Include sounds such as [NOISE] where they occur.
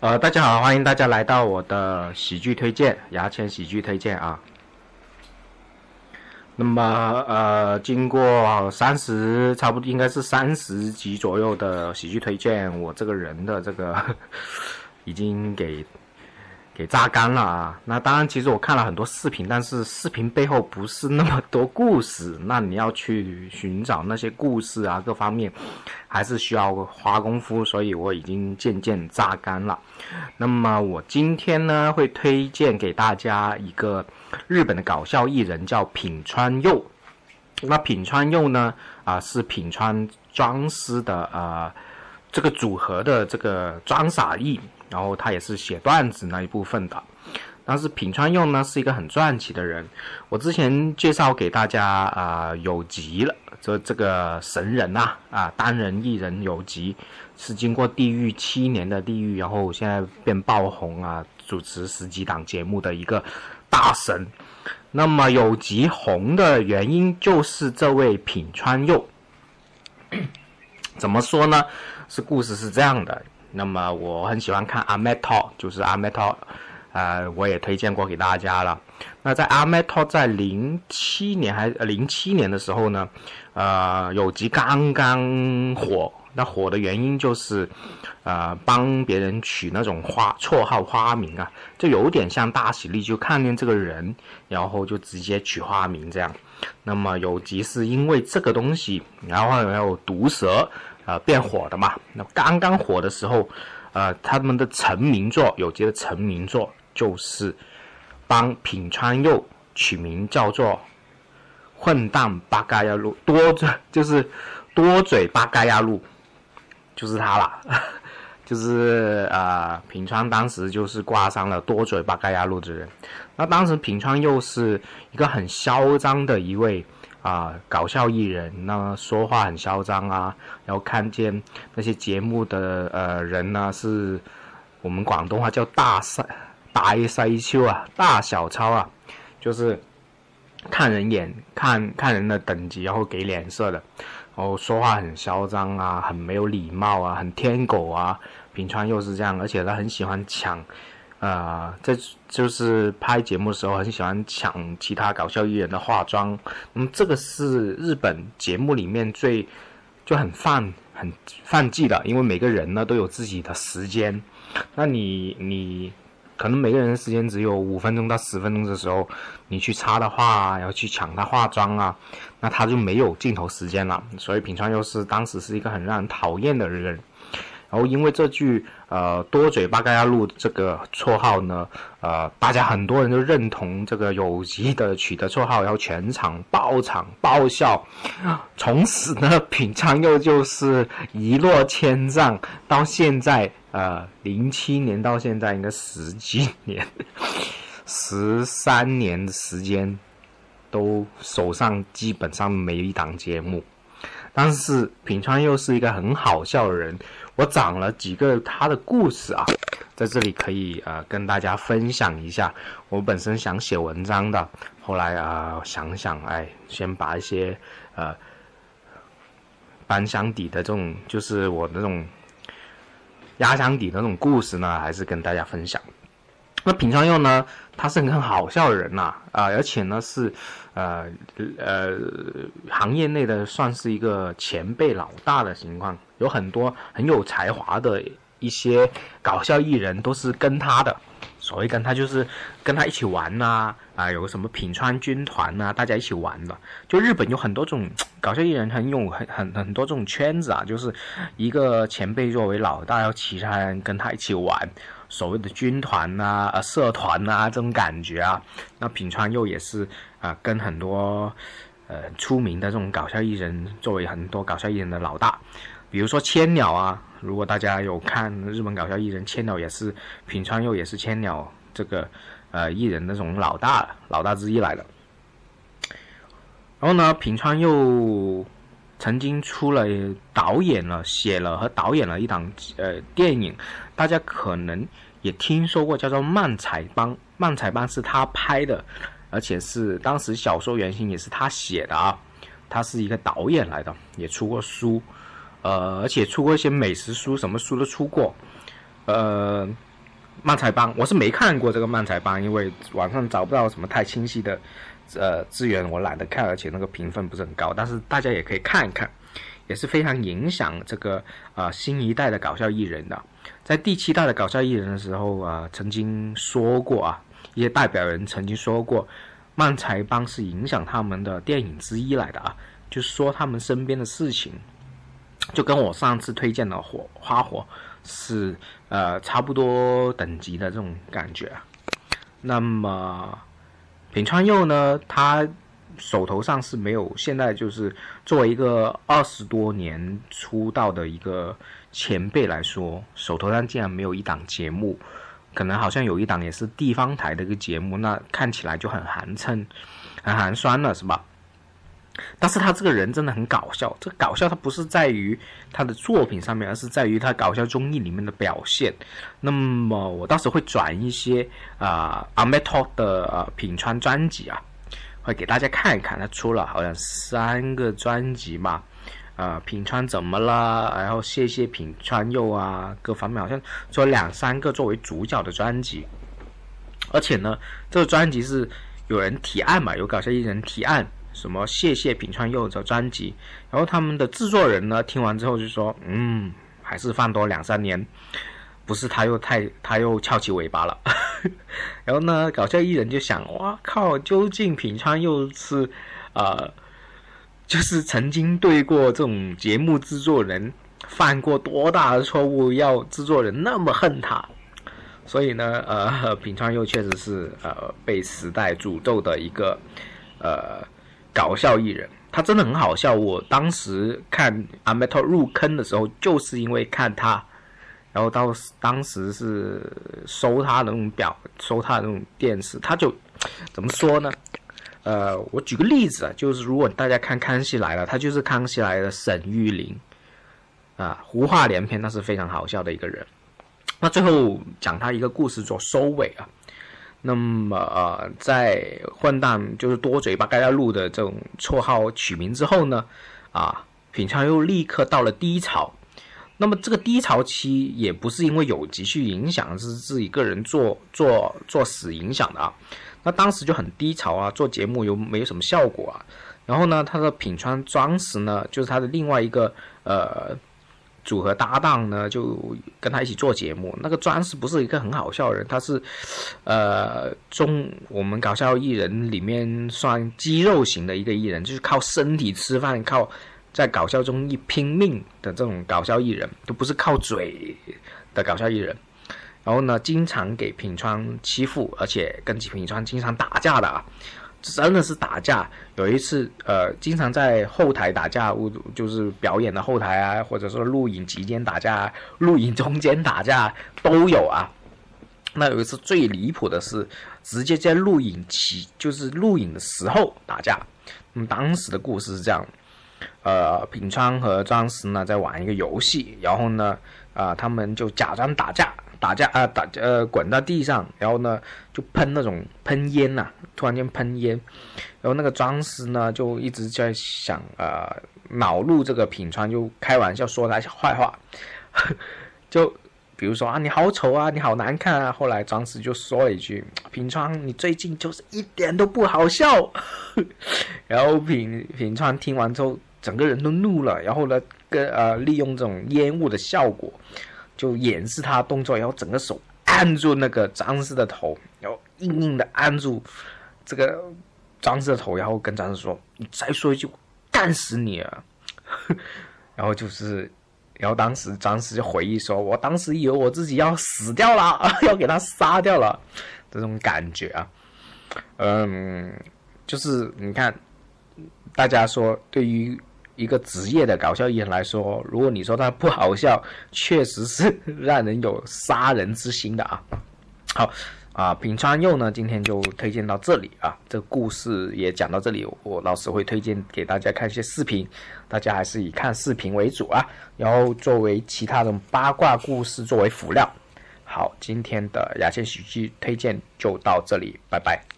呃，大家好，欢迎大家来到我的喜剧推荐，牙签喜剧推荐啊。那么，呃，经过三十，差不多应该是三十集左右的喜剧推荐，我这个人的这个 [LAUGHS] 已经给。给榨干了啊！那当然，其实我看了很多视频，但是视频背后不是那么多故事。那你要去寻找那些故事啊，各方面还是需要花功夫。所以我已经渐渐榨干了。那么我今天呢，会推荐给大家一个日本的搞笑艺人，叫品川佑。那品川佑呢，啊，是品川庄司的呃这个组合的这个装傻艺。然后他也是写段子那一部分的，但是品川佑呢是一个很传奇的人。我之前介绍给大家啊，有吉了，这这个神人呐啊，单人一人有吉是经过地狱七年的地狱，然后现在变爆红啊，主持十几档节目的一个大神。那么有吉红的原因就是这位品川佑，怎么说呢？是故事是这样的。那么我很喜欢看阿 Metal，就是阿 Metal，呃，我也推荐过给大家了。那在阿 Metal 在零七年还零七年的时候呢，呃，有集刚刚火。那火的原因就是，呃，帮别人取那种花绰号花名啊，就有点像大喜力，就看见这个人，然后就直接取花名这样。那么有集是因为这个东西，然后还有毒蛇。呃，变火的嘛。那刚刚火的时候，呃，他们的成名作，有节的成名作就是帮品川佑取名叫做“混蛋八嘎呀路”，多嘴就是多嘴八嘎呀路，就是他了。[LAUGHS] 就是呃，品川当时就是挂上了多嘴八嘎呀路的人。那当时品川佑是一个很嚣张的一位。啊，搞笑艺人，那说话很嚣张啊，然后看见那些节目的呃人呢，是我们广东话叫大塞大塞秋啊，大小超啊，就是看人眼看看人的等级，然后给脸色的，然后说话很嚣张啊，很没有礼貌啊，很天狗啊，平川又是这样，而且他很喜欢抢。啊，这就是拍节目的时候很喜欢抢其他搞笑艺人的化妆。嗯，这个是日本节目里面最就很犯很犯忌的，因为每个人呢都有自己的时间。那你你可能每个人的时间只有五分钟到十分钟的时候，你去插的话，然后去抢他化妆啊，那他就没有镜头时间了。所以品川又是当时是一个很让人讨厌的人。然后因为这句呃多嘴八嘎呀路这个绰号呢，呃，大家很多人都认同这个有吉的取得绰号，然后全场爆场爆笑，从此呢品昌又就是一落千丈，到现在呃零七年到现在应该十几年，十三年的时间，都手上基本上没一档节目。但是品川又是一个很好笑的人，我讲了几个他的故事啊，在这里可以呃跟大家分享一下。我本身想写文章的，后来啊想想，哎，先把一些呃班箱底的这种，就是我那种压箱底的那种故事呢，还是跟大家分享。那品川佑呢？他是很好笑的人呐，啊，而且呢是，呃呃，行业内的算是一个前辈老大的情况，有很多很有才华的一些搞笑艺人都是跟他的，所谓跟他就是跟他一起玩呐，啊，有什么品川军团呐，大家一起玩的。就日本有很多种搞笑艺人，很有很很很多这种圈子啊，就是一个前辈作为老大，要其他人跟他一起玩。所谓的军团呐、呃社团呐，这种感觉啊，那品川佑也是啊，跟很多呃出名的这种搞笑艺人作为很多搞笑艺人的老大，比如说千鸟啊，如果大家有看日本搞笑艺人，千鸟也是品川佑也是千鸟这个呃艺人那种老大老大之一来的。然后呢，品川佑曾经出了导演了，写了和导演了一档呃电影。大家可能也听说过，叫做《漫才帮》。《漫才帮》是他拍的，而且是当时小说原型也是他写的啊。他是一个导演来的，也出过书，呃，而且出过一些美食书，什么书都出过。呃，漫才帮，我是没看过这个漫才帮，因为网上找不到什么太清晰的呃资源，我懒得看，而且那个评分不是很高。但是大家也可以看一看，也是非常影响这个呃新一代的搞笑艺人的。在第七代的搞笑艺人的时候啊，曾经说过啊，一些代表人曾经说过，漫才帮是影响他们的电影之一来的啊，就是说他们身边的事情，就跟我上次推荐的火花火。是呃差不多等级的这种感觉，那么品川佑呢，他手头上是没有，现在就是作为一个二十多年出道的一个前辈来说，手头上竟然没有一档节目，可能好像有一档也是地方台的一个节目，那看起来就很寒碜、很寒酸了，是吧？但是他这个人真的很搞笑，这个搞笑他不是在于他的作品上面，而是在于他搞笑综艺里面的表现。那么我到时候会转一些啊阿 m e t o 的呃品川专辑啊，会给大家看一看。他出了好像三个专辑嘛，啊品川怎么了？然后谢谢品川佑啊，各方面好像做两三个作为主角的专辑。而且呢，这个专辑是有人提案嘛，有搞笑艺人提案。什么？谢谢品川佑的专辑，然后他们的制作人呢？听完之后就说：“嗯，还是放多两三年，不是他又太他又翘起尾巴了。[LAUGHS] ”然后呢，搞笑艺人就想：“哇靠！究竟品川佑是啊，就是曾经对过这种节目制作人犯过多大的错误，要制作人那么恨他？”所以呢，呃，[LAUGHS] 品川佑确实是呃被时代诅咒的一个呃。搞笑艺人，他真的很好笑。我当时看阿 Metal 入坑的时候，就是因为看他，然后到当时是收他的那种表，收他的那种电视，他就怎么说呢？呃，我举个例子啊，就是如果大家看《康熙来了》，他就是《康熙来了》沈玉琳啊，胡话连篇，那是非常好笑的一个人。那最后讲他一个故事做收尾啊。那么呃，在混蛋就是多嘴巴盖大路的这种绰号取名之后呢，啊，品川又立刻到了低潮。那么这个低潮期也不是因为有急需影响，是自己个人做做做死影响的啊。那当时就很低潮啊，做节目又没有什么效果啊。然后呢，他的品川庄实呢，就是他的另外一个呃。组合搭档呢，就跟他一起做节目。那个庄是不是一个很好笑的人？他是，呃，中我们搞笑艺人里面算肌肉型的一个艺人，就是靠身体吃饭，靠在搞笑中一拼命的这种搞笑艺人，都不是靠嘴的搞笑艺人。然后呢，经常给品川欺负，而且跟品川经常打架的啊。真的是打架，有一次，呃，经常在后台打架，就是表演的后台啊，或者说录影期间打架，录影中间打架都有啊。那有一次最离谱的是，直接在录影期，就是录影的时候打架。那么当时的故事是这样，呃，品川和庄实呢在玩一个游戏，然后呢，啊，他们就假装打架。打架啊，打呃，滚到地上，然后呢，就喷那种喷烟呐，突然间喷烟，然后那个庄师呢，就一直在想啊，恼怒这个品川，就开玩笑说他坏话，[LAUGHS] 就比如说啊，你好丑啊，你好难看啊。后来庄师就说了一句，品川，你最近就是一点都不好笑。[LAUGHS] 然后品品川听完之后，整个人都怒了，然后呢，跟呃，利用这种烟雾的效果。就演示他动作，然后整个手按住那个张氏的头，然后硬硬的按住这个张氏的头，然后跟张氏说：“你再说一句，干死你啊！” [LAUGHS] 然后就是，然后当时张氏就回忆说：“我当时以为我自己要死掉了，[LAUGHS] 要给他杀掉了，这种感觉啊，嗯，就是你看，大家说对于。”一个职业的搞笑艺人来说，如果你说他不好笑，确实是让人有杀人之心的啊。好啊，品川佑呢，今天就推荐到这里啊。这个故事也讲到这里，我老师会推荐给大家看一些视频，大家还是以看视频为主啊。然后作为其他的八卦故事作为辅料。好，今天的牙签喜剧推荐就到这里，拜拜。